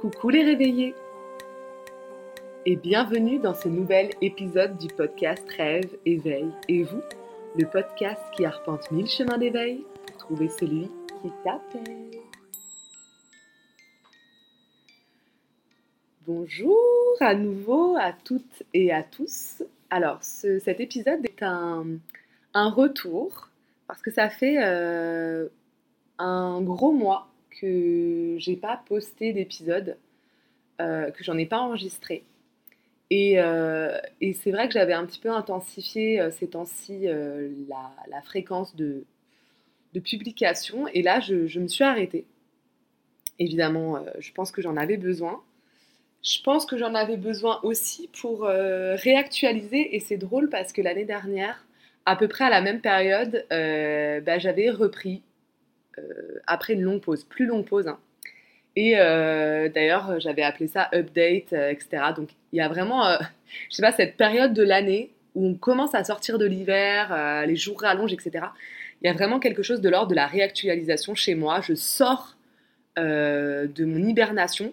Coucou les réveillés et bienvenue dans ce nouvel épisode du podcast Rêve, Éveil et vous, le podcast qui arpente mille chemins d'éveil pour trouver celui qui t'appelle. Bonjour à nouveau à toutes et à tous. Alors cet épisode est un, retour parce que ça fait euh, un gros mois que j'ai pas posté d'épisode, euh, que j'en ai pas enregistré. Et, euh, et c'est vrai que j'avais un petit peu intensifié euh, ces temps-ci la, fréquence de, publication. Et là, je, me suis arrêtée. Évidemment, je pense que j'en avais besoin. Je pense que j'en avais besoin aussi pour réactualiser. Et c'est drôle parce que l'année dernière, à peu près à la même période, bah, j'avais repris après une longue pause, plus longue pause. Hein. Et euh, d'ailleurs, j'avais appelé ça update, euh, etc. Donc il y a vraiment, je sais pas, cette période de l'année où on commence à sortir de l'hiver, les jours rallongent, etc. Il y a vraiment quelque chose de l'ordre de la réactualisation chez moi. Je sors de mon hibernation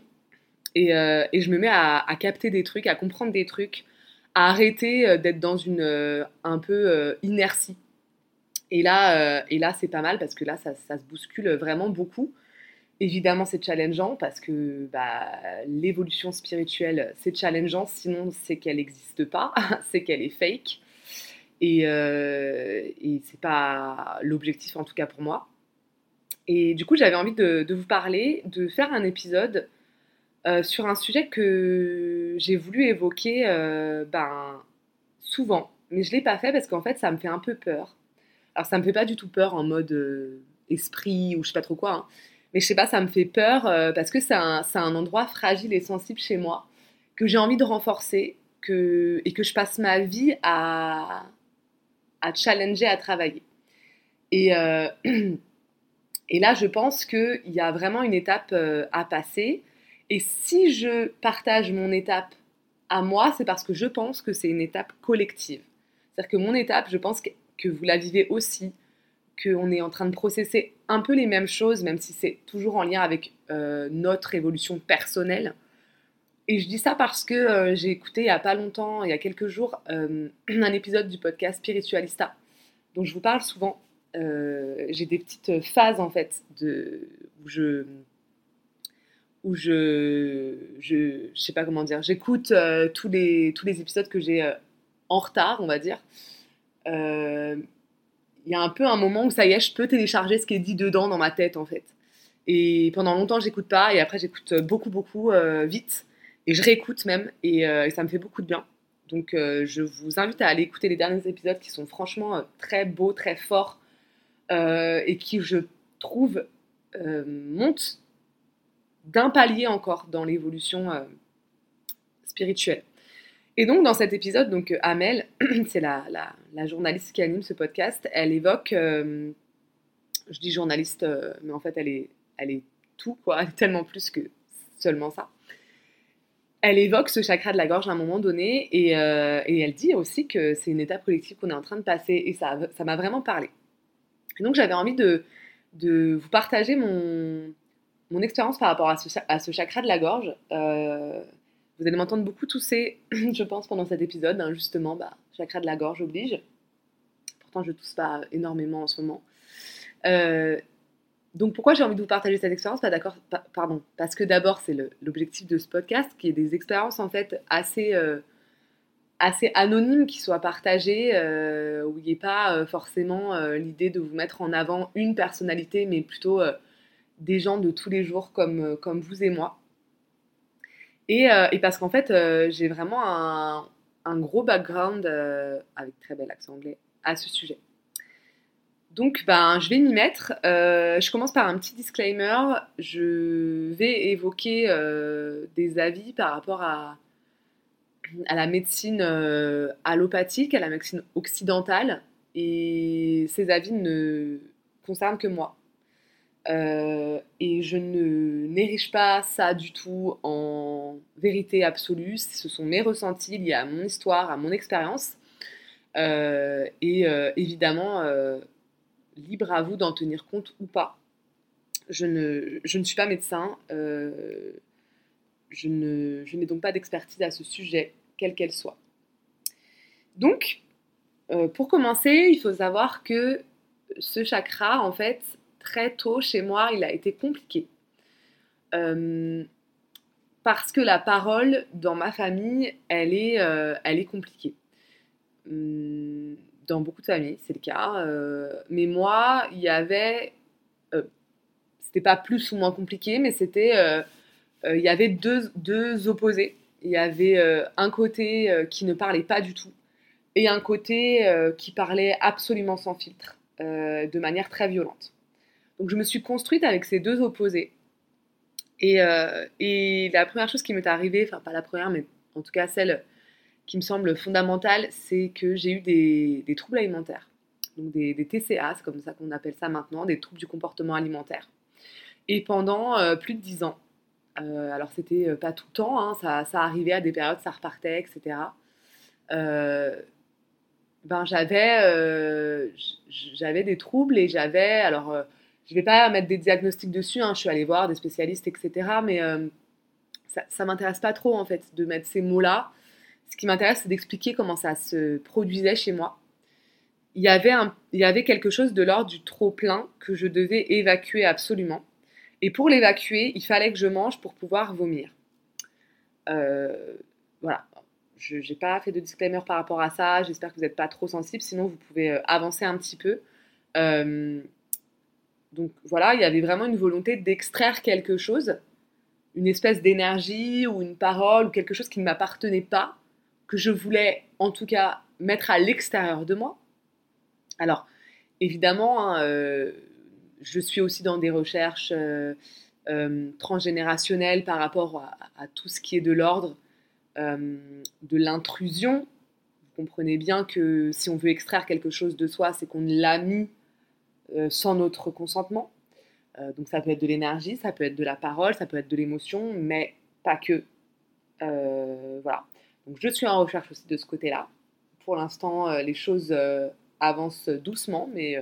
et, je me mets à, capter des trucs, à comprendre des trucs, à arrêter d'être dans une un peu inertie. Et là, euh, et là c'est pas mal parce que là, ça, ça, se bouscule vraiment beaucoup. Évidemment, c'est challengeant parce que bah, l'évolution spirituelle, c'est challengeant, sinon c'est qu'elle n'existe pas, c'est qu'elle est fake. Et, euh, et c'est pas l'objectif, en tout cas pour moi. Et du coup, j'avais envie de, vous parler, de faire un épisode euh, sur un sujet que j'ai voulu évoquer euh, ben, souvent, mais je ne l'ai pas fait parce qu'en fait, ça me fait un peu peur. Alors ça me fait pas du tout peur en mode euh, esprit ou je sais pas trop quoi. Hein. Mais je sais pas, ça me fait peur euh, parce que c'est un, un, endroit fragile et sensible chez moi que j'ai envie de renforcer que, et que je passe ma vie à, à challenger, à travailler. Et, euh, et là, je pense qu'il y a vraiment une étape à passer. Et si je partage mon étape à moi, c'est parce que je pense que c'est une étape collective. C'est-à-dire que mon étape, je pense que vous la vivez aussi, qu'on est en train de processer un peu les mêmes choses, même si c'est toujours en lien avec euh, notre évolution personnelle. Et je dis ça parce que euh, j'ai écouté il n'y a pas longtemps, il y a quelques jours, euh, un épisode du podcast Spiritualista, dont je vous parle souvent. j'ai des petites phases en fait de, où je où je, je, je sais pas comment dire, j'écoute tous, les, tous les épisodes que j'ai en retard, on va dire, il y a un peu un moment où ça y est, je peux télécharger ce qui est dit dedans dans ma tête en fait. Et pendant longtemps, j'écoute pas, et après, j'écoute beaucoup, beaucoup euh, vite, et je réécoute même, et, euh, ça me fait beaucoup de bien. Donc, je vous invite à aller écouter les derniers épisodes qui sont franchement très beaux, très forts, et qui, je trouve, montent d'un palier encore dans l'évolution spirituelle. Et donc, dans cet épisode, donc, euh, Amel, c'est la, la, journaliste qui anime ce podcast, elle évoque, euh, je dis journaliste, euh, mais en fait, elle est, elle est tout, quoi, elle est tellement plus que seulement ça. Elle évoque ce chakra de la gorge à un moment donné et, et elle dit aussi que c'est une étape collective qu'on est en train de passer et ça m'a vraiment parlé. Donc, j'avais envie de, de vous partager mon, mon expérience par rapport à ce, à ce chakra de la gorge. Vous allez m'entendre beaucoup tousser, je pense, pendant cet épisode. Hein, justement, bah, de la gorge oblige. Pourtant, je tousse pas énormément en ce moment. Euh, donc, pourquoi j'ai envie de vous partager cette expérience? Pas d'accord, pardon. Parce que d'abord, c'est l'objectif de ce podcast, qui est des expériences en fait assez, euh, assez anonymes, qui soient partagées, euh, où il n'y ait pas forcément l'idée de vous mettre en avant une personnalité, mais plutôt des gens de tous les jours comme, comme vous et moi. Euh, et, parce qu'en fait, euh, j'ai vraiment un, gros background, euh, avec très bel accent anglais, à ce sujet. Donc, ben, je vais m'y mettre. je commence par un petit disclaimer. Je vais évoquer des avis par rapport à la médecine allopathique, à la médecine occidentale. Et ces avis ne concernent que moi. Euh, et je ne n'érige pas ça du tout en vérité absolue. Ce sont mes ressentis liés à mon histoire, à mon expérience. Euh, et euh, évidemment, libre à vous d'en tenir compte ou pas. Je ne, je ne suis pas médecin. je, ne, je n'ai donc pas d'expertise à ce sujet, quelle qu'elle soit. Donc, pour commencer, il faut savoir que ce chakra, en fait, très tôt chez moi, il a été compliqué. Euh, parce que la parole dans ma famille, elle est, euh, elle est compliquée. Hum, dans beaucoup de familles, c'est le cas. mais moi, il y avait. c'était pas plus ou moins compliqué, mais c'était. il y avait deux, deux opposés. Il y avait un côté qui ne parlait pas du tout et un côté euh, qui parlait absolument sans filtre, euh, de manière très violente. Donc je me suis construite avec ces deux opposés. Et, euh, et la première chose qui m'est arrivée, enfin pas la première, mais en tout cas celle qui me semble fondamentale, c'est que j'ai eu des, troubles alimentaires. Donc des, des TCA, c'est comme ça qu'on appelle ça maintenant, des troubles du comportement alimentaire. Et pendant plus de dix ans. alors c'était pas tout le temps, hein, ça, ça, arrivait à des périodes, ça repartait, etc. Euh, ben, j'avais, euh, j'avais des troubles et j'avais, alors euh, je vais pas mettre des diagnostics dessus, hein, je suis allée voir des spécialistes, etc. Mais euh, ça ne m'intéresse pas trop en fait de mettre ces mots-là. Ce qui m'intéresse, c'est d'expliquer comment ça se produisait chez moi. Il y avait, un, il y avait quelque chose de l'ordre du trop plein que je devais évacuer absolument. Et pour l'évacuer, il fallait que je mange pour pouvoir vomir. voilà, je n'ai pas fait de disclaimer par rapport à ça. J'espère que vous n'êtes pas trop sensible. Sinon, vous pouvez euh, avancer un petit peu. Euh, donc voilà, il y avait vraiment une volonté d'extraire quelque chose, une espèce d'énergie ou une parole ou quelque chose qui ne m'appartenait pas, que je voulais en tout cas mettre à l'extérieur de moi. Alors, évidemment, hein, euh, je suis aussi dans des recherches transgénérationnelles par rapport à, tout ce qui est de l'ordre euh, de l'intrusion. Vous comprenez bien que si on veut extraire quelque chose de soi, c'est qu'on l'a mis euh, sans notre consentement. Euh, donc ça peut être de l'énergie, ça peut être de la parole, ça peut être de l'émotion, mais pas que. voilà. Donc je suis en recherche aussi de ce côté-là. Pour l'instant, les choses avancent doucement, mais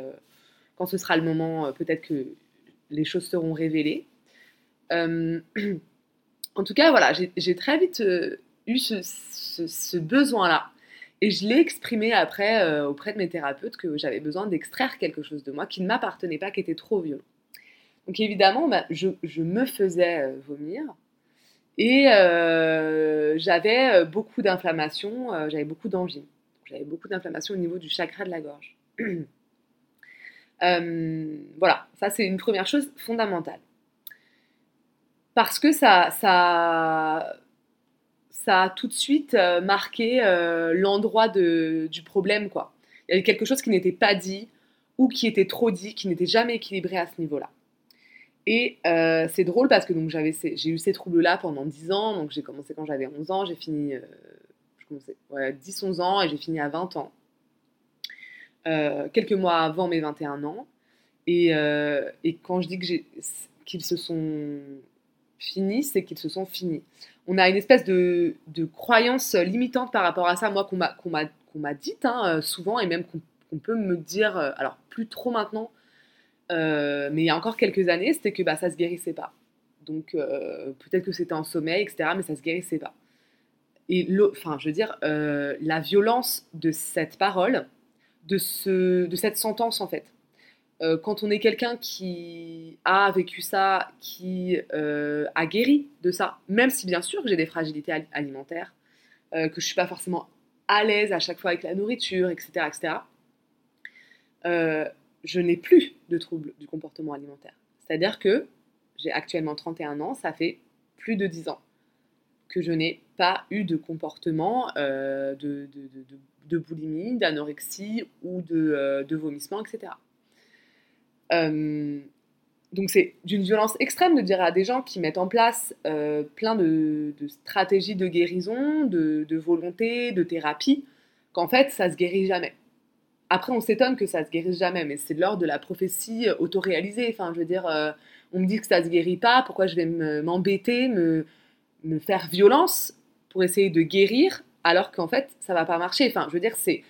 quand ce sera le moment, peut-être que les choses seront révélées. en tout cas, voilà, j'ai très vite eu ce, besoin-là. Et je l'ai exprimé après euh, auprès de mes thérapeutes que j'avais besoin d'extraire quelque chose de moi qui ne m'appartenait pas, qui était trop violent. Donc évidemment, bah, je, me faisais euh, vomir et euh, j'avais beaucoup d'inflammation, j'avais beaucoup d'angine. J'avais beaucoup d'inflammation au niveau du chakra de la gorge. voilà, ça c'est une première chose fondamentale. Parce que ça, ça, ça a tout de suite euh, marqué euh, l'endroit du problème. Quoi. Il y avait quelque chose qui n'était pas dit ou qui était trop dit, qui n'était jamais équilibré à ce niveau-là. Et euh, c'est drôle parce que j'ai eu ces troubles-là pendant 10 ans. Donc j'ai commencé quand j'avais 11 ans, j'ai fini je commençais, 10-11 ans et j'ai fini à 20 ans. quelques mois avant mes 21 ans. Et, et quand je dis que qu'ils se sont finis, c'est qu'ils se sont finis on a une espèce de, croyance limitante par rapport à ça, moi, qu'on m'a, qu'on dite hein, euh, souvent, et même qu'on, peut me dire, euh, alors plus trop maintenant, euh, mais il y a encore quelques années, c'était que bah, ça se guérissait pas. Donc peut-être que c'était en sommeil, etc., mais ça se guérissait pas. Et enfin, je veux dire, la violence de cette parole, de, ce, de cette sentence en fait, euh, quand on est quelqu'un qui a vécu ça, qui euh, a guéri de ça, même si bien sûr j'ai des fragilités alimentaires, euh, que je suis pas forcément à l'aise à chaque fois avec la nourriture, etc., etc., je n'ai plus de troubles du comportement alimentaire. C'est-à-dire que j'ai actuellement 31 ans, ça fait plus de 10 ans que je n'ai pas eu de comportement de, de, boulimie, d'anorexie ou de, vomissement, etc. Euh, donc c'est d'une violence extrême de dire à des gens qui mettent en place euh, plein de, stratégies de guérison, de, volonté, de thérapie, qu'en fait ça se guérit jamais. Après on s'étonne que ça se guérisse jamais, mais c'est de l'ordre de la prophétie autoréalisée. Enfin je veux dire, euh, on me dit que ça se guérit pas, pourquoi je vais m'embêter, me, me, faire violence pour essayer de guérir, alors qu'en fait ça va pas marcher. Enfin je veux dire c'est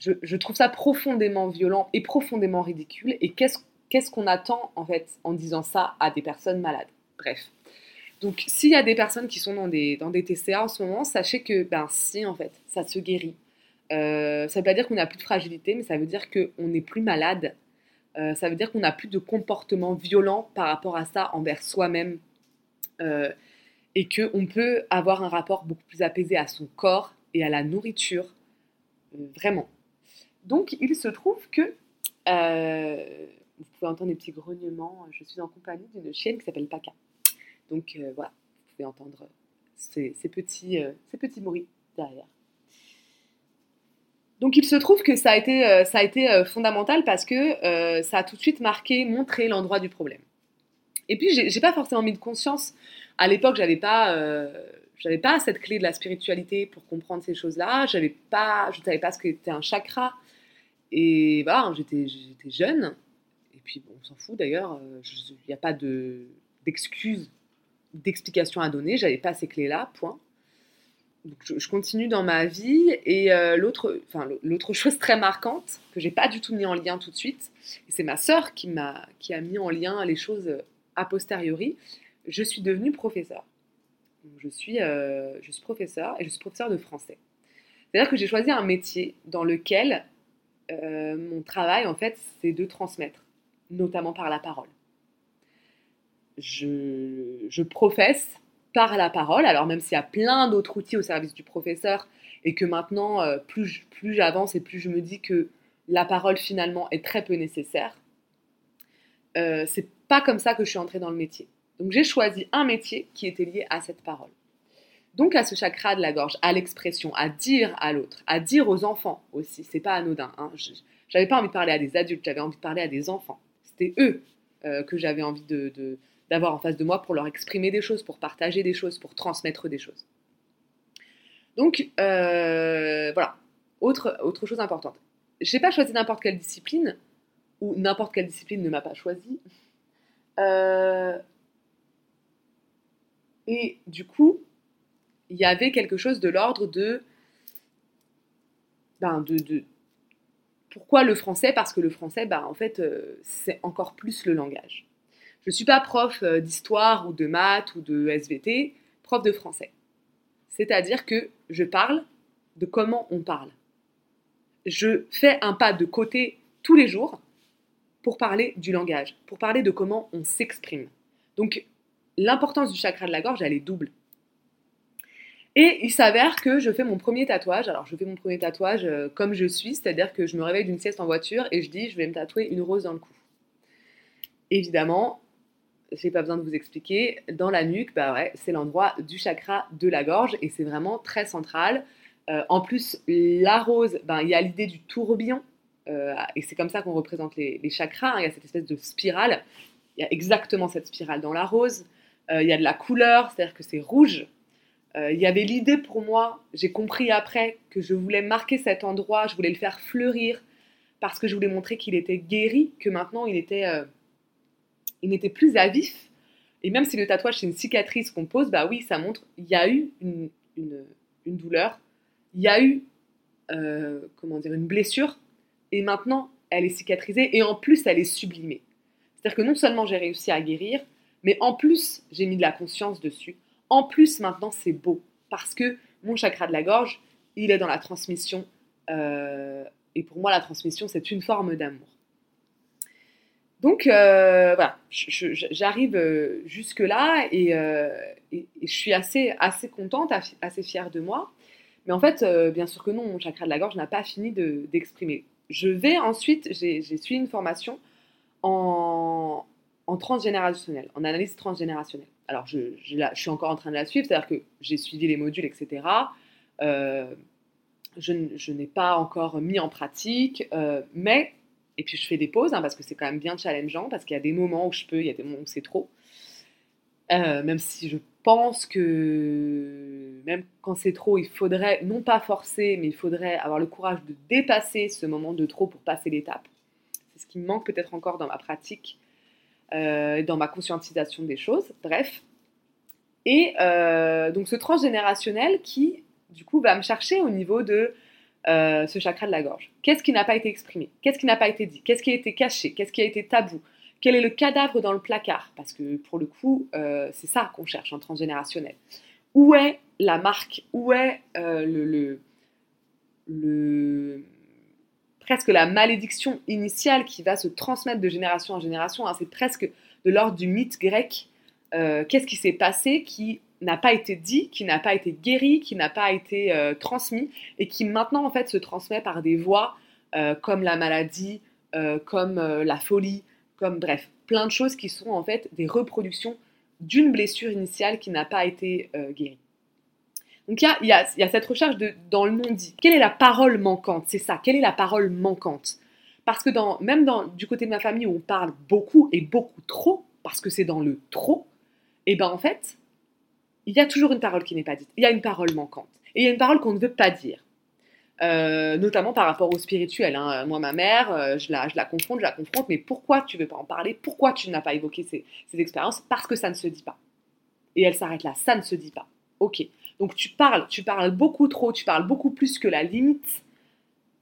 je, trouve ça profondément violent et profondément ridicule. Et qu'est-ce qu'on attend en fait en disant ça à des personnes malades? Bref. Donc, s'il y a des personnes qui sont dans des, TCA en ce moment, sachez que, ben si, en fait, ça se guérit. Euh, ça ne veut pas dire qu'on n'a plus de fragilité, mais ça veut dire qu'on n'est plus malade. Euh, ça veut dire qu'on n'a plus de comportement violent par rapport à ça envers soi-même. Euh, et qu'on peut avoir un rapport beaucoup plus apaisé à son corps et à la nourriture. vraiment. Donc, il se trouve que vous pouvez entendre des petits grognements. Je suis en compagnie d'une chienne qui s'appelle Paca. Donc euh, voilà, vous pouvez entendre ces, petits, euh, ces bruits derrière. Donc il se trouve que ça a été, euh, ça a fondamental parce que ça a tout de suite marqué, montré l'endroit du problème. Et puis j'ai pas forcément mis de conscience. À l'époque, j'avais pas, pas cette clé de la spiritualité pour comprendre ces choses-là. J'avais pas, je savais pas ce qu'était un chakra. Et voilà, j'étais, j'étais jeune. Et puis on s'en fout d'ailleurs. Il n'y a pas de, d'excuses d'explications à donner, j'avais pas ces clés-là, point. Donc je, continue dans ma vie et euh, l'autre, l'autre chose très marquante que j'ai pas du tout mis en lien tout de suite, c'est ma sœur qui m'a, qui a mis en lien les choses a posteriori. Je suis devenue professeure. je suis, euh, je suis professeur et je suis professeur de français. C'est-à-dire que j'ai choisi un métier dans lequel euh, mon travail en fait c'est de transmettre, notamment par la parole je, professe par la parole. Alors même s'il y a plein d'autres outils au service du professeur et que maintenant, euh, plus, j'avance et plus je me dis que la parole finalement est très peu nécessaire, euh, c'est pas comme ça que je suis entrée dans le métier. Donc j'ai choisi un métier qui était lié à cette parole. Donc à ce chakra de la gorge, à l'expression, à dire à l'autre, à dire aux enfants aussi, c'est pas anodin. Hein. J'avais pas envie de parler à des adultes, j'avais envie de parler à des enfants. C'était eux euh, que j'avais envie d'avoir en face de moi pour leur exprimer des choses, pour partager des choses, pour transmettre des choses. Donc, euh, voilà. Autre, chose importante. Je n'ai pas choisi n'importe quelle discipline, ou n'importe quelle discipline ne m'a pas choisi. Euh, et du coup, il y avait quelque chose de l'ordre de, ben de, de, Pourquoi le français? Parce que le français, ben, en fait, euh, c'est encore plus le langage. Je ne suis pas prof euh, d'histoire ou de maths ou de SVT, prof de français. C'est-à-dire que je parle de comment on parle. Je fais un pas de côté tous les jours pour parler du langage, pour parler de comment on s'exprime. Donc l'importance du chakra de la gorge, elle est double. Et il s'avère que je fais mon premier tatouage. Alors, je fais mon premier tatouage euh, comme je suis, c'est-à-dire que je me réveille d'une sieste en voiture et je dis je vais me tatouer une rose dans le cou. Évidemment, j'ai pas besoin de vous expliquer, dans la nuque, bah c'est l'endroit du chakra de la gorge et c'est vraiment très central. Euh, en plus, la rose, ben, il y a l'idée du tourbillon euh, et c'est comme ça qu'on représente les, chakras. Hein. Il y a cette espèce de spirale. Il y a exactement cette spirale dans la rose. Il y a de la couleur, c'est-à-dire que c'est rouge. Il y avait l'idée pour moi, j'ai compris après que je voulais marquer cet endroit, je voulais le faire fleurir parce que je voulais montrer qu'il était guéri, que maintenant il était il n'était plus à vif. Et même si le tatouage, c'est une cicatrice qu'on pose, bah oui, ça montre, il y a eu une, douleur, il y a eu, euh, comment dire, une blessure, et maintenant, elle est cicatrisée, et en plus, elle est sublimée. C'est-à-dire que non seulement j'ai réussi à guérir, mais en plus, j'ai mis de la conscience dessus. En plus, maintenant, c'est beau, parce que mon chakra de la gorge, il est dans la transmission, euh, et pour moi, la transmission, c'est une forme d'amour. Donc euh, voilà, j'arrive euh, jusque-là et, je suis assez, assez contente, assez fière de moi. Mais en fait, bien sûr que non, mon chakra de la gorge n'a pas fini d'exprimer. je vais ensuite, j'ai suivi une formation en, en, transgénérationnel, en analyse transgénérationnelle. Alors je, suis encore en train de la suivre, c'est-à-dire que j'ai suivi les modules, etc. je, je n'ai pas encore mis en pratique, mais et puis je fais des pauses hein, parce que c'est quand même bien challengeant, parce qu'il y a des moments où je peux, il y a des moments où c'est trop. Euh, même si je pense que même quand c'est trop, il faudrait, non pas forcer, mais il faudrait avoir le courage de dépasser ce moment de trop pour passer l'étape. C'est ce qui me manque peut-être encore dans ma pratique, euh, dans ma conscientisation des choses. Bref. Et euh, donc ce transgénérationnel qui, du coup, va me chercher au niveau de euh, ce chakra de la gorge. Qu'est-ce qui n'a pas été exprimé? Qu'est-ce qui n'a pas été dit? Qu'est-ce qui a été caché? Qu'est-ce qui a été tabou? Quel est le cadavre dans le placard? Parce que pour le coup, c'est ça qu'on cherche en transgénérationnel. Où est la marque? Où est euh, le, le, presque la malédiction initiale qui va se transmettre de génération en génération hein? C'est presque de l'ordre du mythe grec. Euh, qu'est-ce qui s'est passé qui n'a pas été dit, qui n'a pas été guéri, qui n'a pas été transmis et qui maintenant en fait se transmet par des voies comme la maladie, comme la folie, comme bref, plein de choses qui sont en fait des reproductions d'une blessure initiale qui n'a pas été euh, guérie. Donc il y a, cette recherche dans le non-dit. Quelle est la parole manquante? C'est ça, quelle est la parole manquante? Parce que même du côté de ma famille où on parle beaucoup et beaucoup trop, parce que c'est dans le trop, et eh ben en fait, il y a toujours une parole qui n'est pas dite. Il y a une parole manquante. Et il y a une parole qu'on ne veut pas dire. Euh, notamment par rapport au spirituel. Hein. Moi, ma mère, euh, je, la, je, la, confronte, je la confronte, mais pourquoi tu ne veux pas en parler? Pourquoi tu n'as pas évoqué ces, ces, expériences? Parce que ça ne se dit pas. Et elle s'arrête là, ça ne se dit pas. Ok. Donc tu parles, tu parles beaucoup trop, tu parles beaucoup plus que la limite,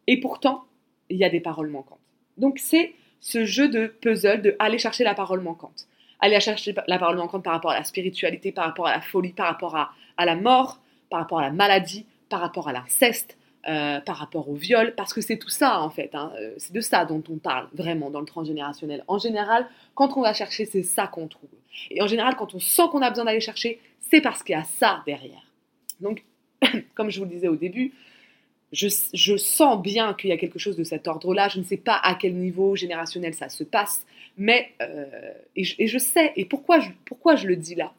et pourtant, il y a des paroles manquantes. Donc c'est ce jeu de puzzle de aller chercher la parole manquante. Aller chercher la parole manquante par rapport à la spiritualité, par rapport à la folie, par rapport à, à la mort, par rapport à la maladie, par rapport à l'inceste, euh, par rapport au viol, parce que c'est tout ça en fait, hein. euh, c'est de ça dont on parle vraiment dans le transgénérationnel. En général, quand on va chercher, c'est ça qu'on trouve. Et en général, quand on sent qu'on a besoin d'aller chercher, c'est parce qu'il y a ça derrière. Donc, comme je vous le disais au début, je, sens bien qu'il y a quelque chose de cet ordre-là. Je ne sais pas à quel niveau générationnel ça se passe, mais euh, et, je, sais. Et pourquoi je, pourquoi je le dis là?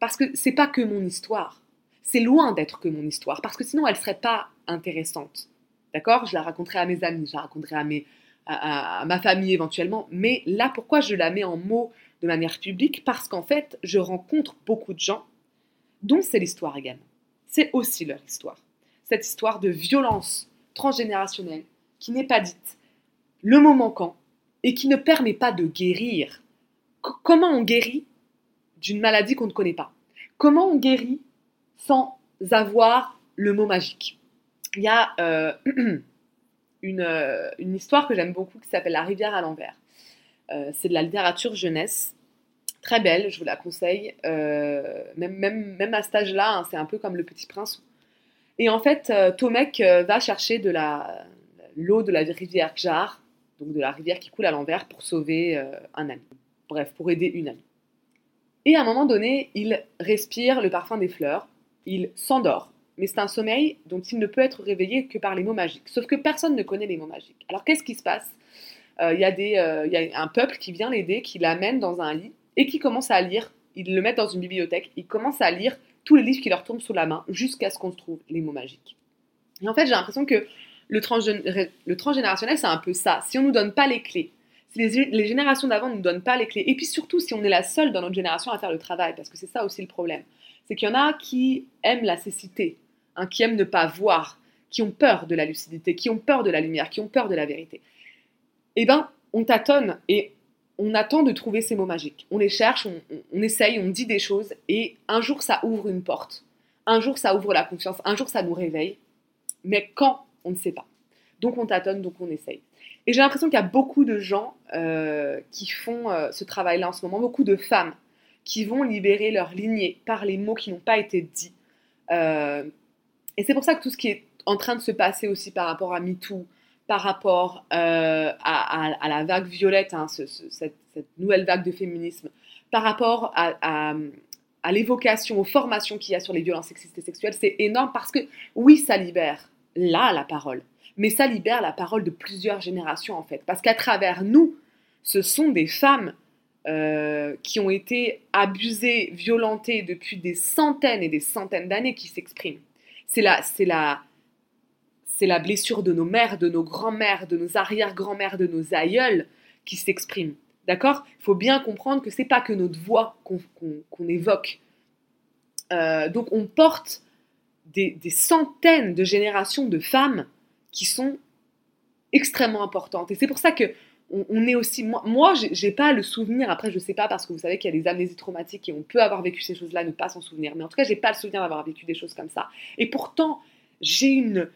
Parce que c'est pas que mon histoire. C'est loin d'être que mon histoire, parce que sinon elle serait pas intéressante. D'accord? Je la raconterai à mes amis, je la raconterai à, mes, à, ma famille éventuellement. Mais là, pourquoi je la mets en mots de manière publique? Parce qu'en fait, je rencontre beaucoup de gens dont c'est l'histoire également. C'est aussi leur histoire. Cette histoire de violence transgénérationnelle qui n'est pas dite, le mot manquant, et qui ne permet pas de guérir. comment on guérit d'une maladie qu'on ne connaît pas? Comment on guérit sans avoir le mot magique? Il y a euh, une, euh, une, histoire que j'aime beaucoup qui s'appelle La rivière à l'envers. Euh, c'est de la littérature jeunesse, très belle, je vous la conseille. même, même, même à cet âge-là, hein, c'est un peu comme Le Petit Prince. Et en fait, Tomek va chercher de l'eau de la rivière Jar, donc de la rivière qui coule à l'envers, pour sauver un ami. Bref, pour aider une amie. Et à un moment donné, il respire le parfum des fleurs, il s'endort mais c'est un sommeil dont il ne peut être réveillé que par les mots magiques. Sauf que personne ne connaît les mots magiques. Alors qu'est-ce qui se passe? Euh, Il y, euh, y, a un peuple qui vient l'aider, qui l'amène dans un lit et qui commence à lire. Ils le mettent dans une bibliothèque, ils commencent à lire tous les livres qui leur tombent sous la main jusqu'à ce qu'on trouve les mots magiques. Et en fait, j'ai l'impression que le, transgénérationnel, c'est un peu ça. Si on ne nous donne pas les clés, si les, les générations d'avant ne nous donnent pas les clés, et puis surtout si on est la seule dans notre génération à faire le travail, parce que c'est ça aussi le problème, c'est qu'il y en a qui aiment la cécité, Hein, qui aiment ne pas voir, qui ont peur de la lucidité, qui ont peur de la lumière, qui ont peur de la vérité. Eh bien, on tâtonne et on attend de trouver ces mots magiques. On les cherche, on, essaye, on dit des choses et un jour ça ouvre une porte. Un jour ça ouvre la confiance, un jour ça nous réveille. Mais quand, on ne sait pas. Donc on tâtonne, donc on essaye. Et j'ai l'impression qu'il y a beaucoup de gens euh, qui font euh, ce travail-là en ce moment, beaucoup de femmes qui vont libérer leur lignée par les mots qui n'ont pas été dits, euh, et c'est pour ça que tout ce qui est en train de se passer aussi par rapport à MeToo, par rapport euh, à, la vague violette, hein, cette, nouvelle vague de féminisme, par rapport à, l'évocation, aux formations qu'il y a sur les violences sexistes et sexuelles, c'est énorme parce que oui, ça libère là la parole, mais ça libère la parole de plusieurs générations en fait, parce qu'à travers nous, ce sont des femmes euh, qui ont été abusées, violentées depuis des centaines et des centaines d'années qui s'expriment. C'est la, c'est la, c'est la blessure de nos mères, de nos grands-mères, de nos arrière-grands-mères, de nos aïeuls qui s'exprime. D'accord? Il faut bien comprendre que c'est pas que notre voix qu'on, évoque. Euh, donc on porte des, centaines de générations de femmes qui sont extrêmement importantes. Et c'est pour ça que on, est aussi. Moi, moi j'ai pas le souvenir, après, je sais pas, parce que vous savez qu'il y a des amnésies traumatiques et on peut avoir vécu ces choses-là, ne pas s'en souvenir. Mais en tout cas, j'ai pas le souvenir d'avoir vécu des choses comme ça. Et pourtant, j'ai une,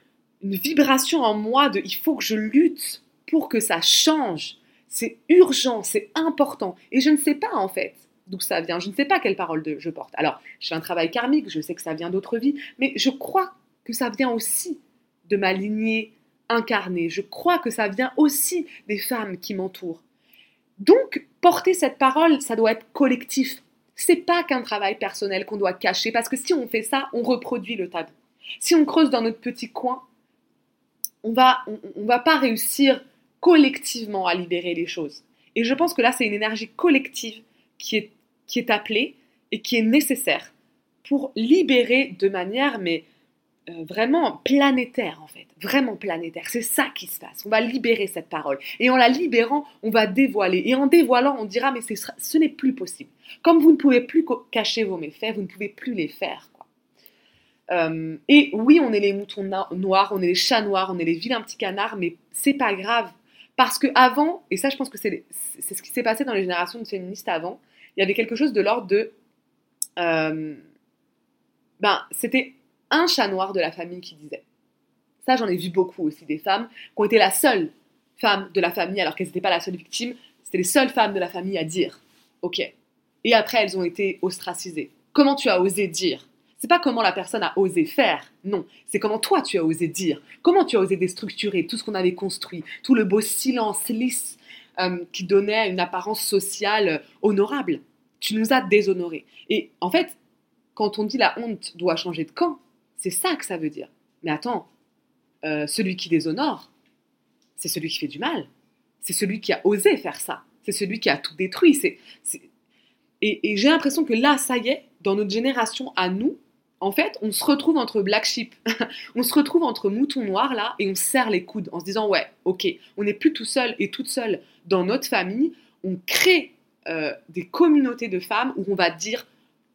une vibration en moi de il faut que je lutte pour que ça change. c'est urgent, c'est important. Et je ne sais pas en fait d'où ça vient, je ne sais pas quelle parole je porte. Alors, je fais un travail karmique, je sais que ça vient d'autres vies, mais je crois que ça vient aussi de ma lignée incarnée. Je crois que ça vient aussi des femmes qui m'entourent. Donc, porter cette parole, ça doit être collectif. C'est pas qu'un travail personnel qu'on doit cacher, parce que si on fait ça, on reproduit le tabou. Si on creuse dans notre petit coin, on va, on, va pas réussir collectivement à libérer les choses. Et je pense que là, c'est une énergie collective qui est, qui est appelée et qui est nécessaire pour libérer de manière, mais euh, vraiment planétaire en fait, vraiment planétaire. C'est ça qui se passe. On va libérer cette parole. Et en la libérant, on va dévoiler. Et en dévoilant, on dira, mais ce n'est plus possible. Comme vous ne pouvez plus cacher vos méfaits, vous ne pouvez plus les faire. Euh, et oui, on est les moutons noirs, on est les chats noirs, on est les vilains petits canards, mais c'est pas grave. Parce que avant, et ça je pense que c'est ce qui s'est passé dans les générations de féministes avant, il y avait quelque chose de l'ordre de... Euh, ben, c'était un chat noir de la famille qui disait. Ça, j'en ai vu beaucoup aussi, des femmes qui ont été la seule femme de la famille, alors qu'elles n'étaient pas la seule victime, c'était les seules femmes de la famille à dire. Ok. Et après, elles ont été ostracisées. Comment tu as osé dire C'est pas comment la personne a osé faire, non. C'est comment toi tu as osé dire. Comment tu as osé déstructurer tout ce qu'on avait construit, tout le beau silence lisse euh, qui donnait une apparence sociale honorable. Tu nous as déshonorés. Et en fait, quand on dit la honte doit changer de camp, c'est ça que ça veut dire. Mais attends, euh, celui qui déshonore, c'est celui qui fait du mal. C'est celui qui a osé faire ça. C'est celui qui a tout détruit. Et, j'ai l'impression que là, ça y est, dans notre génération à nous, en fait, on se retrouve entre black sheep, on se retrouve entre moutons noirs là, et on serre les coudes en se disant ouais, ok, on n'est plus tout seul et toute seule dans notre famille, on crée euh, des communautés de femmes où on va dire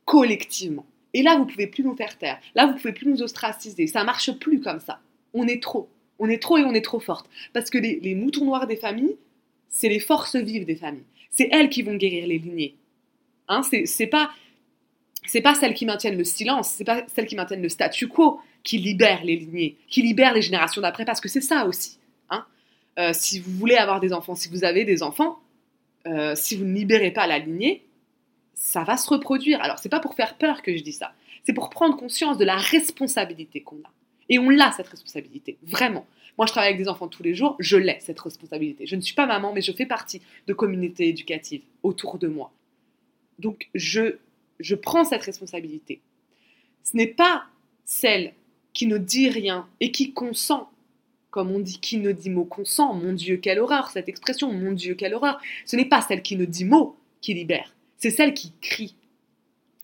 collectivement. Et là, vous pouvez plus nous faire taire. Là, vous pouvez plus nous ostraciser. Ça marche plus comme ça. On est trop. On est trop et on est trop forte. Parce que les, moutons noirs des familles, c'est les forces vives des familles. C'est elles qui vont guérir les lignées. Hein, c'est pas c'est pas celles qui maintiennent le silence, c'est pas celles qui maintiennent le statu quo qui libèrent les lignées, qui libèrent les générations d'après, parce que c'est ça aussi. Hein. Euh, si vous voulez avoir des enfants, si vous avez des enfants, euh, si vous ne libérez pas la lignée, ça va se reproduire. Alors, c'est pas pour faire peur que je dis ça. C'est pour prendre conscience de la responsabilité qu'on a. Et on l'a, cette responsabilité, vraiment. Moi, je travaille avec des enfants tous les jours, je l'ai, cette responsabilité. Je ne suis pas maman, mais je fais partie de communautés éducatives autour de moi. Donc, je, je prends cette responsabilité. Ce n'est pas celle qui ne dit rien et qui consent, comme on dit, qui ne dit mot consent. Mon Dieu, quelle horreur, cette expression, mon Dieu, quelle horreur. Ce n'est pas celle qui ne dit mot qui libère c'est celle qui crie,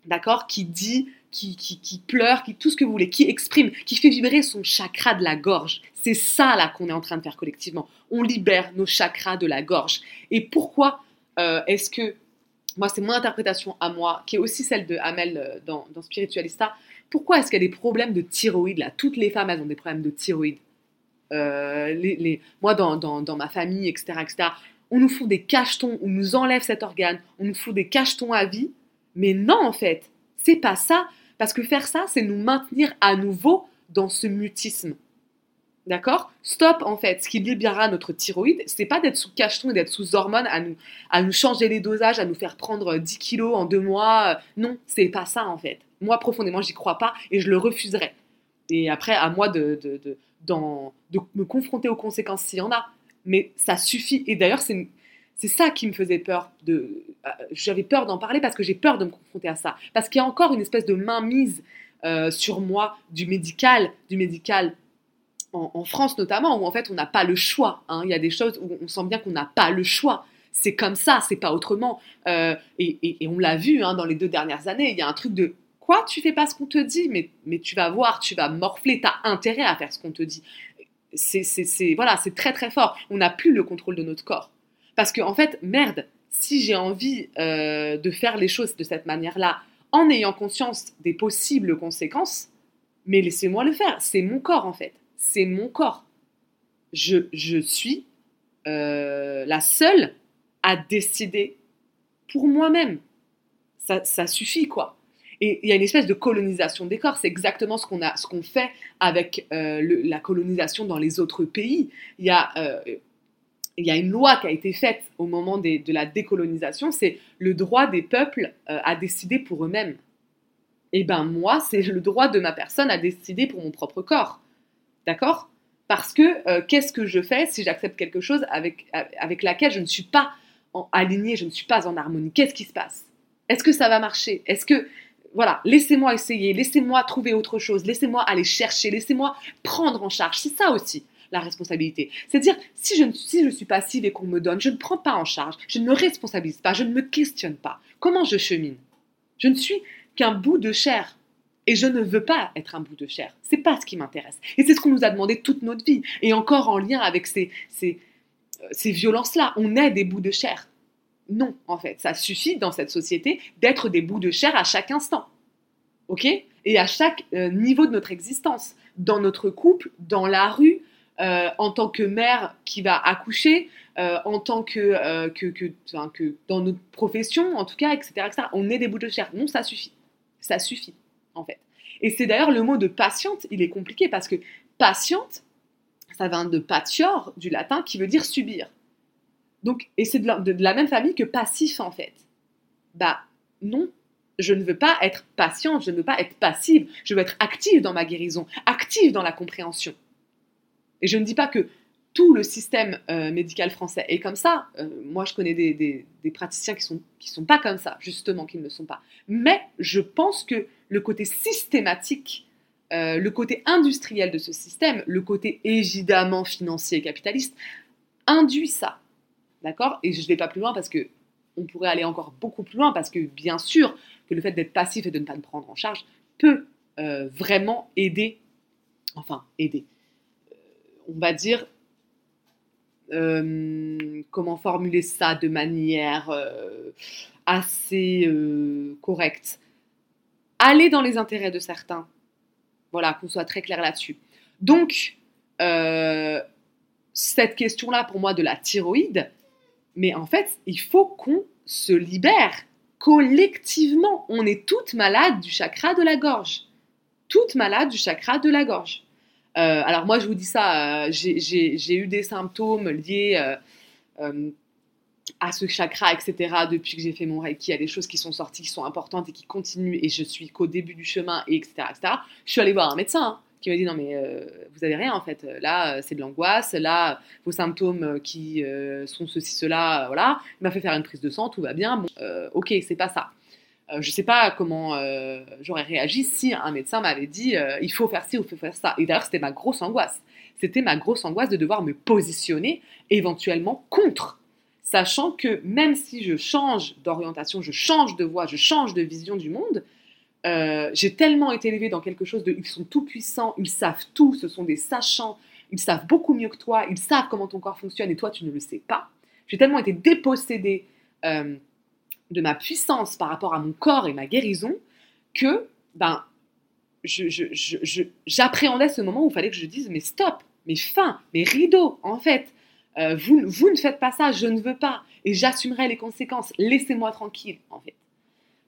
d'accord? Qui dit, qui, qui, pleure, qui tout ce que vous voulez, qui exprime, qui fait vibrer son chakra de la gorge. C'est ça là qu'on est en train de faire collectivement. On libère nos chakras de la gorge. Et pourquoi euh, est-ce que, moi c'est mon interprétation à moi, qui est aussi celle de Amel euh, dans, Spiritualista, pourquoi est-ce qu'il y a des problèmes de thyroïde là? Toutes les femmes, elles ont des problèmes de thyroïde. Euh, moi, dans, dans, dans, ma famille, etc., etc., on nous fout des cachetons, on nous enlève cet organe, on nous fout des cachetons à vie. Mais non, en fait, c'est pas ça. Parce que faire ça, c'est nous maintenir à nouveau dans ce mutisme. D'accord? Stop, en fait. Ce qui libérera notre thyroïde, c'est pas d'être sous cacheton et d'être sous hormones, à nous, à nous changer les dosages, à nous faire prendre 10 kilos en deux mois. Non, c'est pas ça, en fait. Moi, profondément, j'y crois pas et je le refuserai. Et après, à moi de, de, de, de me confronter aux conséquences s'il y en a mais ça suffit. Et d'ailleurs, c'est c'est ça qui me faisait peur. De, euh, j'avais peur d'en parler parce que j'ai peur de me confronter à ça. Parce qu'il y a encore une espèce de mainmise euh, sur moi du médical, du médical en, France notamment, où en fait on n'a pas le choix. Hein. Il y a des choses où on sent bien qu'on n'a pas le choix. C'est comme ça, c'est pas autrement. Euh, et, on l'a vu hein, dans les deux dernières années. Il y a un truc de quoi? Tu fais pas ce qu'on te dit, mais, mais tu vas voir, tu vas morfler, tu as intérêt à faire ce qu'on te dit c'est voilà, c'est très très fort. On n'a plus le contrôle de notre corps. Parce que en fait, merde, si j'ai envie euh, de faire les choses de cette manière-là, en ayant conscience des possibles conséquences, mais laissez-moi le faire. C'est mon corps en fait. C'est mon corps. Je, je suis euh, la seule à décider pour moi-même. Ça, ça suffit quoi. Et il y a une espèce de colonisation des corps. C'est exactement ce qu'on fait avec euh, la colonisation dans les autres pays. Il y a, euh, il y a une loi qui a été faite au moment de la décolonisation, c'est le droit des peuples à décider pour eux-mêmes. Et eh ben moi, c'est le droit de ma personne à décider pour mon propre corps. D'accord? Parce que euh, qu'est-ce que je fais si j'accepte quelque chose avec, laquelle je ne suis pas en alignée, je ne suis pas en harmonie? Qu'est-ce qui se passe? Est-ce que ça va marcher? Est-ce que voilà, laissez-moi essayer, laissez-moi trouver autre chose, laissez-moi aller chercher, laissez-moi prendre en charge? C'est ça aussi la responsabilité. C'est-à-dire, si je ne si je suis passive et qu'on me donne, je ne prends pas en charge, je ne me responsabilise pas, je ne me questionne pas. Comment je chemine? Je ne suis qu'un bout de chair. Et je ne veux pas être un bout de chair. C'est pas ce qui m'intéresse. Et c'est ce qu'on nous a demandé toute notre vie. Et encore en lien avec ces, ces, euh, ces violences-là. On est des bouts de chair. Non, en fait. Ça suffit dans cette société d'être des bouts de chair à chaque instant. OK? Et à chaque euh, niveau de notre existence. Dans notre couple, dans la rue, euh, en tant que mère qui va accoucher, en tant que, que, que, dans notre profession, en tout cas, etc. On est des bouts de chair. Non, ça suffit. Ça suffit, en fait. Et c'est d'ailleurs le mot de patiente, il est compliqué parce que patiente, ça vient de patior, du latin, qui veut dire subir. Donc, et c'est de, la même famille que passif, en fait. Bah, non, je ne veux pas être patiente, je ne veux pas être passive, je veux être active dans ma guérison, active dans la compréhension. Et je ne dis pas que tout le système euh, médical français est comme ça. Euh, moi, je connais des, praticiens qui ne sont, qui sont pas comme ça, justement, qui ne le sont pas. Mais je pense que le côté systématique, euh, le côté industriel de ce système, le côté évidemment financier et capitaliste, induit ça. D'accord? Et je ne vais pas plus loin parce que on pourrait aller encore beaucoup plus loin parce que bien sûr que le fait d'être passif et de ne pas le prendre en charge peut vraiment aider, enfin aider, on va dire, euh, comment formuler ça de manière euh, assez euh, correcte? Aller dans les intérêts de certains. Voilà, qu'on soit très clair là-dessus. Donc, cette question-là, pour moi, de la thyroïde, mais en fait, il faut qu'on se libère collectivement. On est toutes malades du chakra de la gorge. Toutes malades du chakra de la gorge. Euh, alors moi, je vous dis ça, euh, j'ai eu des symptômes liés euh, à ce chakra, etc. Depuis que j'ai fait mon Reiki, il y a des choses qui sont sorties, qui sont importantes et qui continuent, et je suis qu'au début du chemin, et etc., etc. Je suis allée voir un médecin hein, qui m'a dit non mais vous avez rien en fait, là c'est de l'angoisse, là vos symptômes qui sont ceci, cela, voilà. Il m'a fait faire une prise de sang, tout va bien, bon, ok, c'est pas ça. Euh, je sais pas comment euh, j'aurais réagi si un médecin m'avait dit euh, il faut faire ci ou il faut faire ça. Et d'ailleurs, c'était ma grosse angoisse. C'était ma grosse angoisse de devoir me positionner éventuellement contre. Sachant que même si je change d'orientation, je change de voie, je change de vision du monde, j'ai tellement été élevée dans quelque chose de ils sont tout puissants, ils savent tout, ce sont des sachants, ils savent beaucoup mieux que toi, ils savent comment ton corps fonctionne et toi tu ne le sais pas. J'ai tellement été dépossédée de ma puissance par rapport à mon corps et ma guérison que ben, j'appréhendais ce moment où il fallait que je dise mais stop, mais fin, mais rideau, en fait. Euh, vous, ne faites pas ça, je ne veux pas. Et j'assumerai les conséquences. Laissez-moi tranquille, en fait.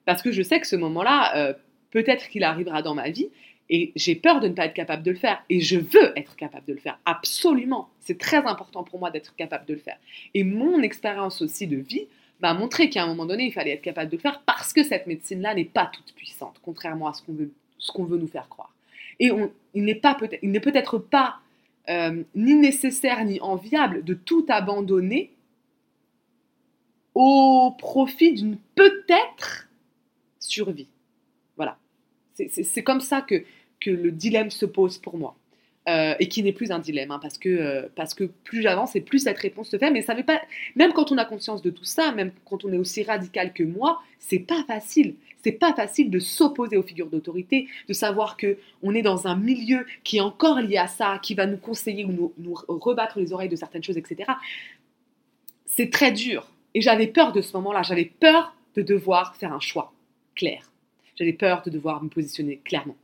Parce que je sais que ce moment-là, euh, peut-être qu'il arrivera dans ma vie, et j'ai peur de ne pas être capable de le faire. Et je veux être capable de le faire, absolument. C'est très important pour moi d'être capable de le faire. Et mon expérience aussi de vie m'a montré qu'à un moment donné, il fallait être capable de le faire parce que cette médecine-là n'est pas toute puissante, contrairement à ce qu'on veut, veut nous faire croire. Et peut il n'est peut-être pas euh, ni nécessaire ni enviable de tout abandonner au profit d'une peut-être survie. Voilà. C'est comme ça que, que le dilemme se pose pour moi. Euh, et qui n'est plus un dilemme, hein, parce, que, euh, parce que plus j'avance et plus cette réponse se fait. Mais ça veut pas, même quand on a conscience de tout ça, même quand on est aussi radical que moi, c'est pas facile. C'est pas facile de s'opposer aux figures d'autorité, de savoir que on est dans un milieu qui est encore lié à ça, qui va nous conseiller ou nous, rebattre les oreilles de certaines choses, etc. C'est très dur. Et j'avais peur de ce moment-là. J'avais peur de devoir faire un choix clair. J'avais peur de devoir me positionner clairement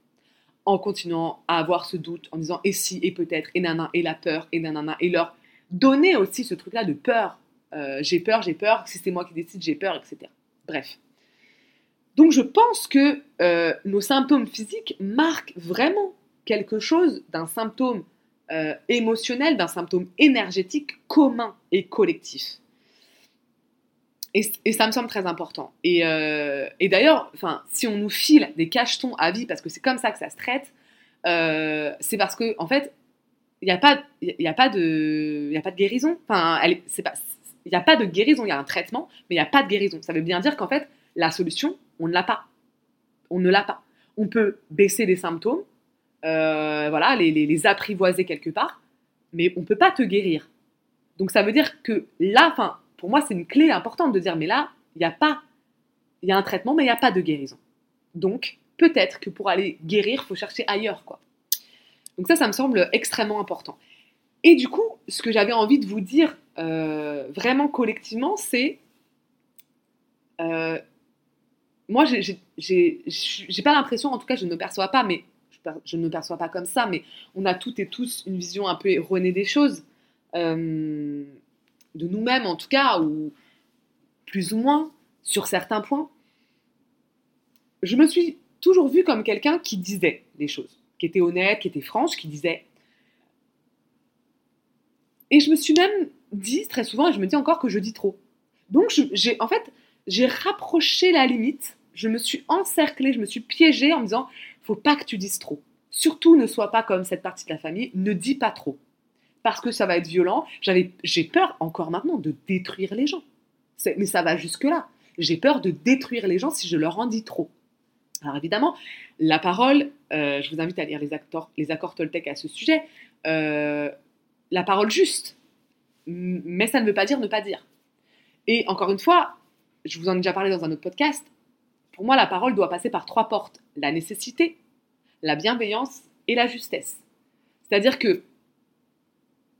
en continuant à avoir ce doute, en disant et si, et peut-être, et nana, et la peur, et nanana, et leur donner aussi ce truc-là de peur. Euh, j'ai peur, j'ai peur, si c'est moi qui décide, j'ai peur, etc. Bref. Donc je pense que euh, nos symptômes physiques marquent vraiment quelque chose d'un symptôme euh, émotionnel, d'un symptôme énergétique commun et collectif. Et, ça me semble très important. Et, euh, et d'ailleurs, si on nous file des cachetons à vie, parce que c'est comme ça que ça se traite, euh, c'est parce que, en fait, il n'y a, pas, de, a pas de guérison. Enfin, il n'y a pas de guérison, il y a un traitement, mais il n'y a pas de guérison. Ça veut bien dire qu'en fait, la solution, on ne l'a pas. On ne l'a pas. On peut baisser les symptômes, euh, voilà, les, apprivoiser quelque part, mais on ne peut pas te guérir. Donc ça veut dire que là, enfin, pour moi, c'est une clé importante de dire, mais là, il n'y a pas, il y a un traitement, mais il n'y a pas de guérison. Donc, peut-être que pour aller guérir, il faut chercher ailleurs, quoi. Donc ça, ça me semble extrêmement important. Et du coup, ce que j'avais envie de vous dire euh, vraiment collectivement, c'est... Euh, moi, j'ai pas l'impression, en tout cas, je ne perçois pas, mais je, ne perçois pas comme ça, mais on a toutes et tous une vision un peu erronée des choses. Euh, de nous-mêmes en tout cas, ou plus ou moins sur certains points, je me suis toujours vue comme quelqu'un qui disait des choses, qui était honnête, qui était franche, qui disait. Et je me suis même dit très souvent, et je me dis encore que je dis trop. Donc en fait j'ai rapproché la limite, je me suis encerclée, je me suis piégée en me disant, faut pas que tu dises trop. Surtout ne sois pas comme cette partie de la famille, ne dis pas trop parce que ça va être violent. j'ai peur encore maintenant de détruire les gens. Mais ça va jusque-là. J'ai peur de détruire les gens si je leur en dis trop. Alors évidemment, la parole, euh, je vous invite à lire les accords Toltec à ce sujet, euh, la parole juste, mais ça ne veut pas dire ne pas dire. Et encore une fois, je vous en ai déjà parlé dans un autre podcast, pour moi la parole doit passer par trois portes, la nécessité, la bienveillance et la justesse. C'est-à-dire que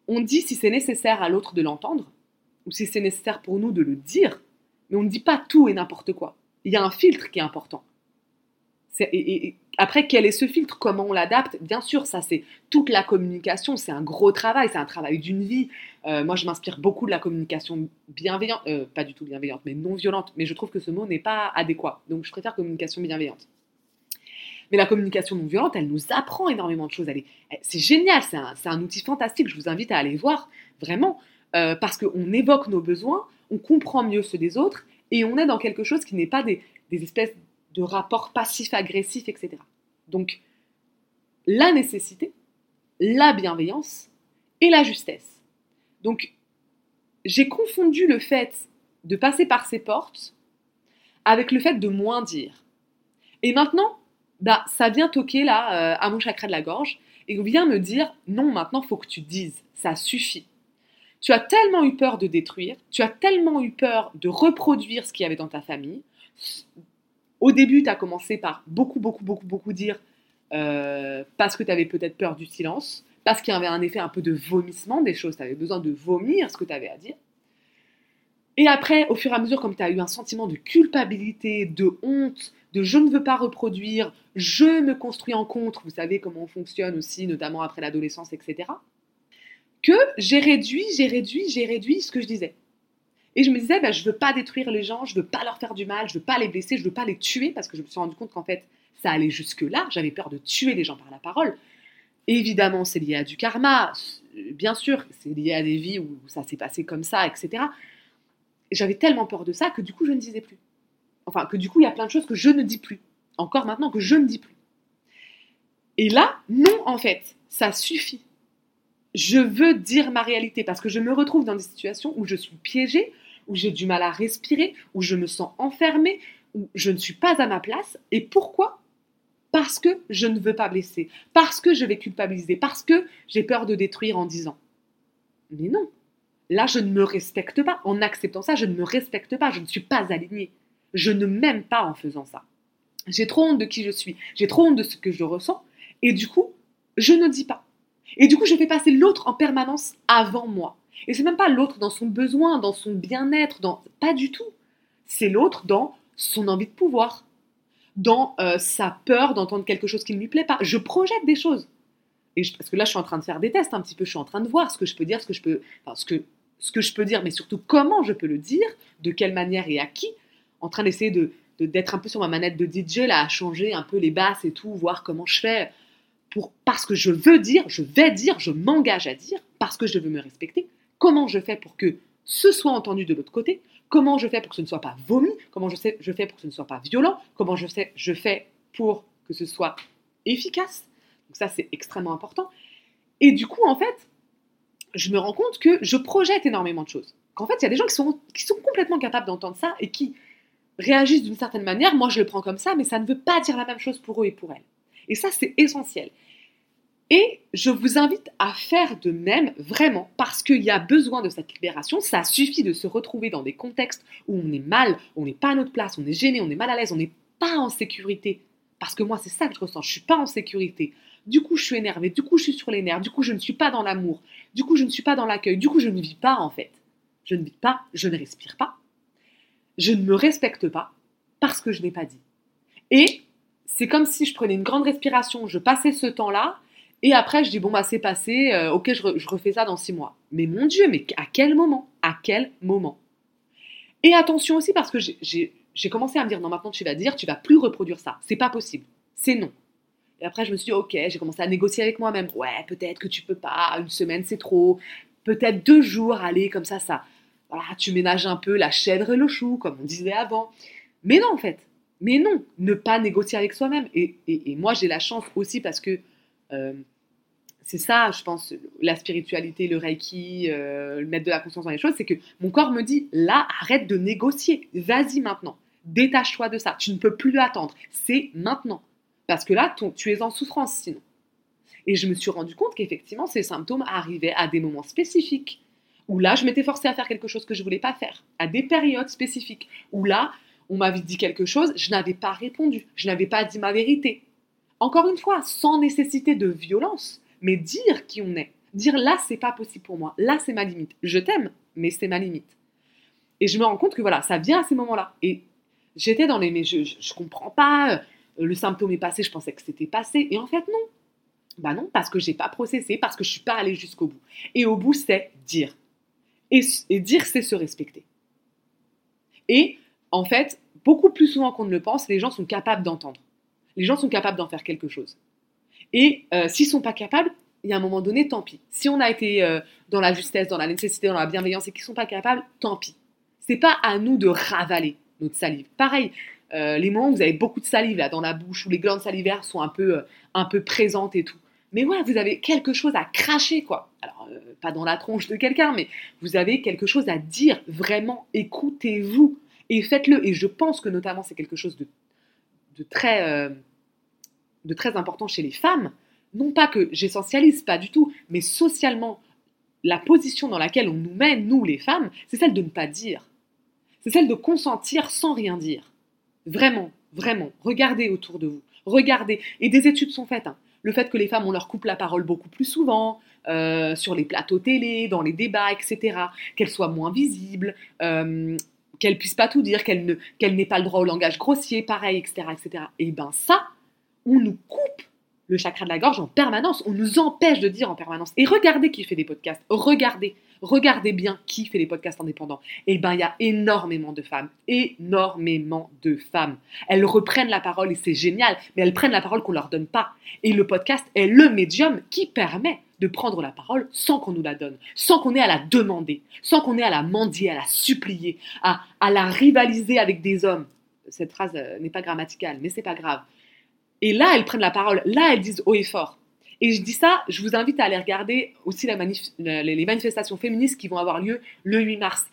on dit si c'est nécessaire à l'autre de l'entendre, ou si c'est nécessaire pour nous de le dire, mais on ne dit pas tout et n'importe quoi. Il y a un filtre qui est important. Et, après, quel est ce filtre? Comment on l'adapte? Bien sûr, ça c'est toute la communication, c'est un gros travail, c'est un travail d'une vie. Euh, moi, je m'inspire beaucoup de la communication bienveillante, euh, pas du tout bienveillante, mais non violente, mais je trouve que ce mot n'est pas adéquat. Donc, je préfère communication bienveillante. Mais la communication non violente, elle nous apprend énormément de choses. C'est génial, c'est un, outil fantastique. Je vous invite à aller voir, vraiment, euh, parce qu'on évoque nos besoins, on comprend mieux ceux des autres, et on est dans quelque chose qui n'est pas des, espèces de rapports passifs-agressifs, etc. Donc, la nécessité, la bienveillance et la justesse. Donc, j'ai confondu le fait de passer par ces portes avec le fait de moins dire. Et maintenant, bah, ça vient toquer là euh, à mon chakra de la gorge et vient me dire non, maintenant, faut que tu dises, ça suffit. Tu as tellement eu peur de détruire, tu as tellement eu peur de reproduire ce qu'il y avait dans ta famille. Au début, tu as commencé par beaucoup, beaucoup, beaucoup, beaucoup dire euh, parce que tu avais peut-être peur du silence, parce qu'il y avait un effet un peu de vomissement des choses, tu avais besoin de vomir ce que tu avais à dire. Et après, au fur et à mesure, comme tu as eu un sentiment de culpabilité, de honte, de je ne veux pas reproduire, je me construis en contre, vous savez comment on fonctionne aussi, notamment après l'adolescence, etc., que j'ai réduit, j'ai réduit, j'ai réduit ce que je disais. Et je me disais, ben, je veux pas détruire les gens, je ne veux pas leur faire du mal, je ne veux pas les blesser, je ne veux pas les tuer, parce que je me suis rendu compte qu'en fait, ça allait jusque-là, j'avais peur de tuer les gens par la parole. Évidemment, c'est lié à du karma, bien sûr, c'est lié à des vies où ça s'est passé comme ça, etc. Et j'avais tellement peur de ça que du coup, je ne disais plus. Enfin, que du coup, il y a plein de choses que je ne dis plus. Encore maintenant que je ne dis plus. Et là, non, en fait, ça suffit. Je veux dire ma réalité parce que je me retrouve dans des situations où je suis piégée, où j'ai du mal à respirer, où je me sens enfermée, où je ne suis pas à ma place. Et pourquoi? Parce que je ne veux pas blesser, parce que je vais culpabiliser, parce que j'ai peur de détruire en disant. Mais non, là je ne me respecte pas. En acceptant ça, je ne me respecte pas, je ne suis pas alignée. Je ne m'aime pas en faisant ça. J'ai trop honte de qui je suis, j'ai trop honte de ce que je ressens, et du coup, je ne dis pas. Et du coup, je fais passer l'autre en permanence avant moi. Et c'est même pas l'autre dans son besoin, dans son bien-être, dans pas du tout. C'est l'autre dans son envie de pouvoir, dans euh, sa peur d'entendre quelque chose qui ne lui plaît pas. Je projette des choses. Et parce que là, je suis en train de faire des tests un petit peu. Je suis en train de voir ce que je peux dire, ce que je peux, enfin, ce que, ce que je peux dire, mais surtout comment je peux le dire, de quelle manière et à qui, en train d'essayer de, d'être un peu sur ma manette de DJ là, à changer un peu les basses et tout, voir comment je fais pour, parce que je veux dire, je vais dire, je m'engage à dire, parce que je veux me respecter, comment je fais pour que ce soit entendu de l'autre côté, comment je fais pour que ce ne soit pas vomi, comment je, sais, je fais pour que ce ne soit pas violent, comment je, sais, je fais pour que ce soit efficace. Donc ça, c'est extrêmement important. Et du coup, en fait, je me rends compte que je projette énormément de choses. Qu'en fait, il y a des gens qui sont, qui sont complètement capables d'entendre ça et qui réagissent d'une certaine manière. Moi, je le prends comme ça, mais ça ne veut pas dire la même chose pour eux et pour elles. Et ça, c'est essentiel. Et je vous invite à faire de même, vraiment, parce qu'il y a besoin de cette libération. Ça suffit de se retrouver dans des contextes où on est mal, on n'est pas à notre place, on est gêné, on est mal à l'aise, on n'est pas en sécurité. Parce que moi, c'est ça que je ressens, je suis pas en sécurité. Du coup, je suis énervée, du coup, je suis sur les nerfs, du coup, je ne suis pas dans l'amour, du coup, je ne suis pas dans l'accueil, du coup, je ne vis pas en fait. Je ne vis pas, je ne respire pas, je ne me respecte pas parce que je n'ai pas dit. Et c'est comme si je prenais une grande respiration, je passais ce temps-là et après, je dis, bon, bah, c'est passé, euh, ok, je, refais ça dans six mois. Mais mon Dieu, mais à quel moment? À quel moment? Et attention aussi, parce que j'ai commencé à me dire, non, maintenant tu vas dire, tu vas plus reproduire ça. C'est pas possible. C'est non. Et après, je me suis dit, ok, j'ai commencé à négocier avec moi-même. Ouais, peut-être que tu peux pas, une semaine c'est trop. Peut-être deux jours, allez, comme ça, ça. Voilà, tu ménages un peu la chèvre et le chou, comme on disait avant. Mais non, en fait. Mais non, ne pas négocier avec soi-même. Et, moi, j'ai la chance aussi parce que euh, c'est ça, je pense, la spiritualité, le reiki, euh, mettre de la conscience dans les choses, c'est que mon corps me dit, là, arrête de négocier, vas-y maintenant, détache-toi de ça, tu ne peux plus attendre, c'est maintenant. Parce que là, tu es en souffrance sinon. Et je me suis rendu compte qu'effectivement, ces symptômes arrivaient à des moments spécifiques, où là, je m'étais forcée à faire quelque chose que je ne voulais pas faire, à des périodes spécifiques, où là, on m'avait dit quelque chose, je n'avais pas répondu, je n'avais pas dit ma vérité. Encore une fois, sans nécessité de violence, mais dire qui on est. Dire là, c'est pas possible pour moi. Là, c'est ma limite. Je t'aime, mais c'est ma limite. Et je me rends compte que voilà, ça vient à ces moments-là. Et j'étais dans les. Mais je, je, comprends pas. Euh, le symptôme est passé, je pensais que c'était passé. Et en fait, non. Bah non, parce que j'ai pas processé, parce que je suis pas allée jusqu'au bout. Et au bout, c'est dire. Et, et dire, c'est se respecter. Et en fait, beaucoup plus souvent qu'on ne le pense, les gens sont capables d'entendre. Les gens sont capables d'en faire quelque chose. Et euh, s'ils sont pas capables, il y a un moment donné, tant pis. Si on a été euh, dans la justesse, dans la nécessité, dans la bienveillance et qu'ils sont pas capables, tant pis. C'est pas à nous de ravaler notre salive. Pareil, euh, les moments où vous avez beaucoup de salive là dans la bouche, où les glandes salivaires sont un peu, un peu présentes et tout. Mais ouais, vous avez quelque chose à cracher, quoi. Alors, pas dans la tronche de quelqu'un, mais vous avez quelque chose à dire. Vraiment, écoutez-vous et faites-le. Et je pense que notamment, c'est quelque chose de, de très de très important chez les femmes, non pas que j'essentialise, pas du tout, mais socialement, la position dans laquelle on nous met, nous les femmes, c'est celle de ne pas dire. C'est celle de consentir sans rien dire. Vraiment, vraiment, regardez autour de vous. Regardez. Et des études sont faites. Hein. Le fait que les femmes, on leur coupe la parole beaucoup plus souvent, euh, sur les plateaux télé, dans les débats, etc. Qu'elles soient moins visibles, euh, qu'elles puissent pas tout dire, qu'elles n'aient pas le droit au langage grossier, pareil, etc. etc. Et ben ça, on nous coupe le chakra de la gorge en permanence, on nous empêche de dire en permanence. Et regardez qui fait des podcasts, regardez, regardez bien qui fait des podcasts indépendants. Eh bien, il y a énormément de femmes, énormément de femmes. Elles reprennent la parole et c'est génial, mais elles prennent la parole qu'on leur donne pas. Et le podcast est le médium qui permet de prendre la parole sans qu'on nous la donne, sans qu'on ait à la demander, sans qu'on ait à la mendier, à la supplier, à, à la rivaliser avec des hommes. Cette phrase euh, n'est pas grammaticale, mais c'est pas grave. Et là, elles prennent la parole, là, elles disent haut et fort. Et je dis ça, je vous invite à aller regarder aussi les manifestations féministes qui vont avoir lieu le 8 mars.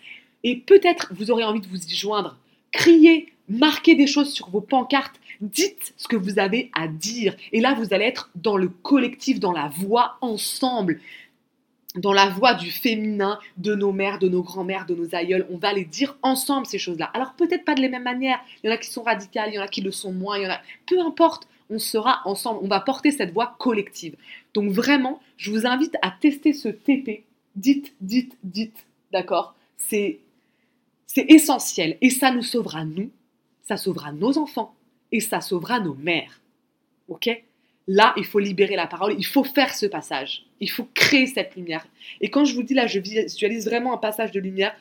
Et peut-être vous aurez envie de vous y joindre. Criez, marquez des choses sur vos pancartes, dites ce que vous avez à dire. Et là, vous allez être dans le collectif, dans la voix ensemble, dans la voix du féminin, de nos mères, de nos grands-mères, de nos aïeuls. On va les dire ensemble ces choses-là. Alors peut-être pas de la même manière. Il y en a qui sont radicales, il y en a qui le sont moins, il y en a. Peu importe on sera ensemble, on va porter cette voix collective. Donc vraiment, je vous invite à tester ce TP. Dites, dites, dites, d'accord? C'est essentiel et ça nous sauvera nous, ça sauvera nos enfants et ça sauvera nos mères. OK? Là, il faut libérer la parole, il faut faire ce passage. Il faut créer cette lumière. Et quand je vous dis là, je visualise vraiment un passage de lumière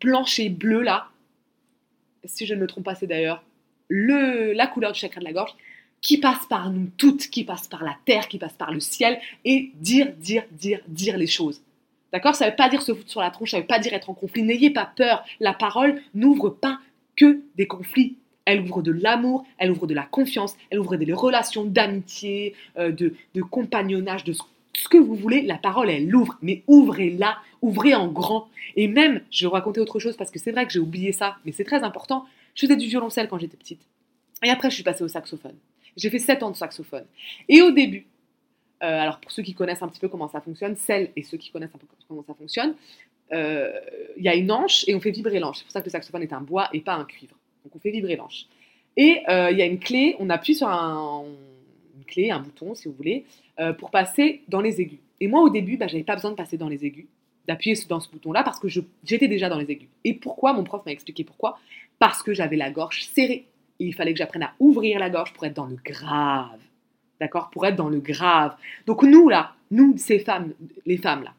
blanche et bleue là. Si je ne me trompe pas, c'est d'ailleurs le, la couleur du chakra de la gorge qui passe par nous toutes, qui passe par la terre, qui passe par le ciel, et dire, dire, dire, dire les choses. D'accord? Ça ne veut pas dire se foutre sur la tronche, ça ne veut pas dire être en conflit. N'ayez pas peur. La parole n'ouvre pas que des conflits. Elle ouvre de l'amour, elle ouvre de la confiance, elle ouvre des relations d'amitié, euh, de, de compagnonnage, de ce que vous voulez. La parole, elle l'ouvre. Mais ouvrez-la, ouvrez en grand. Et même, je vais vous raconter autre chose parce que c'est vrai que j'ai oublié ça, mais c'est très important. Je faisais du violoncelle quand j'étais petite. Et après, je suis passée au saxophone. J'ai fait 7 ans de saxophone. Et au début, euh, alors pour ceux qui connaissent un petit peu comment ça fonctionne, celles et ceux qui connaissent un peu comment ça fonctionne, euh, il y a une hanche et on fait vibrer l'anche. C'est pour ça que le saxophone est un bois et pas un cuivre. Donc on fait vibrer l'anche. Et euh, il y a une clé, on appuie sur un, une clé, un bouton si vous voulez, pour passer dans les aigus. Et moi au début, bah, j'avais pas besoin de passer dans les aigus, d'appuyer dans ce bouton-là parce que j'étais déjà dans les aigus. Et pourquoi? Mon prof m'a expliqué pourquoi. Parce que j'avais la gorge serrée. Il fallait que j'apprenne à ouvrir la gorge pour être dans le grave. D'accord? Pour être dans le grave. Donc nous, là, nous, ces femmes, les femmes, là,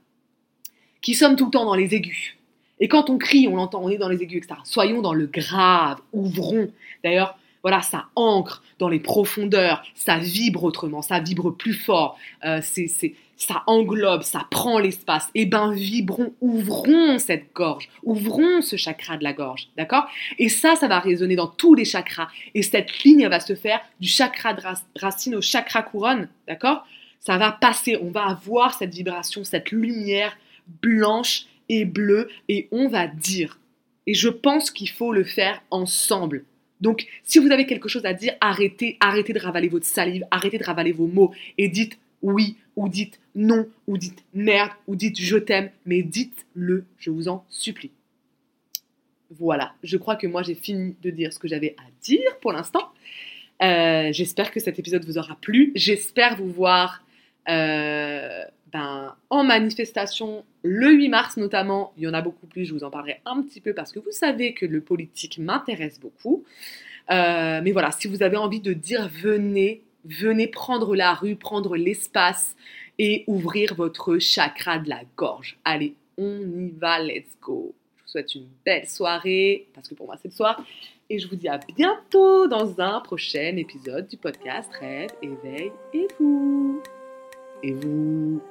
qui sommes tout le temps dans les aigus. Et quand on crie, on entend, on est dans les aigus, etc. Soyons dans le grave, ouvrons. D'ailleurs, voilà, ça ancre dans les profondeurs, ça vibre autrement, ça vibre plus fort. Euh, c'est ça englobe, ça prend l'espace. Eh ben, vibrons, ouvrons cette gorge, ouvrons ce chakra de la gorge, d'accord? Et ça, ça va résonner dans tous les chakras. Et cette ligne, elle va se faire du chakra de racine au chakra couronne, d'accord? Ça va passer, on va avoir cette vibration, cette lumière blanche et bleue, et on va dire. Et je pense qu'il faut le faire ensemble. Donc, si vous avez quelque chose à dire, arrêtez, arrêtez de ravaler votre salive, arrêtez de ravaler vos mots et dites oui, ou dites non, ou dites merde, ou dites je t'aime, mais dites-le, je vous en supplie. Voilà, je crois que moi j'ai fini de dire ce que j'avais à dire pour l'instant. Euh, j'espère que cet épisode vous aura plu. J'espère vous voir euh, ben, en manifestation le 8 mars notamment. Il y en a beaucoup plus, je vous en parlerai un petit peu parce que vous savez que le politique m'intéresse beaucoup. Euh, mais voilà, si vous avez envie de dire venez, venez prendre la rue, prendre l'espace et ouvrir votre chakra de la gorge. Allez, on y va, let's go. Je vous souhaite une belle soirée, parce que pour moi c'est le soir, et je vous dis à bientôt dans un prochain épisode du podcast Rêve, éveil et vous. Et vous.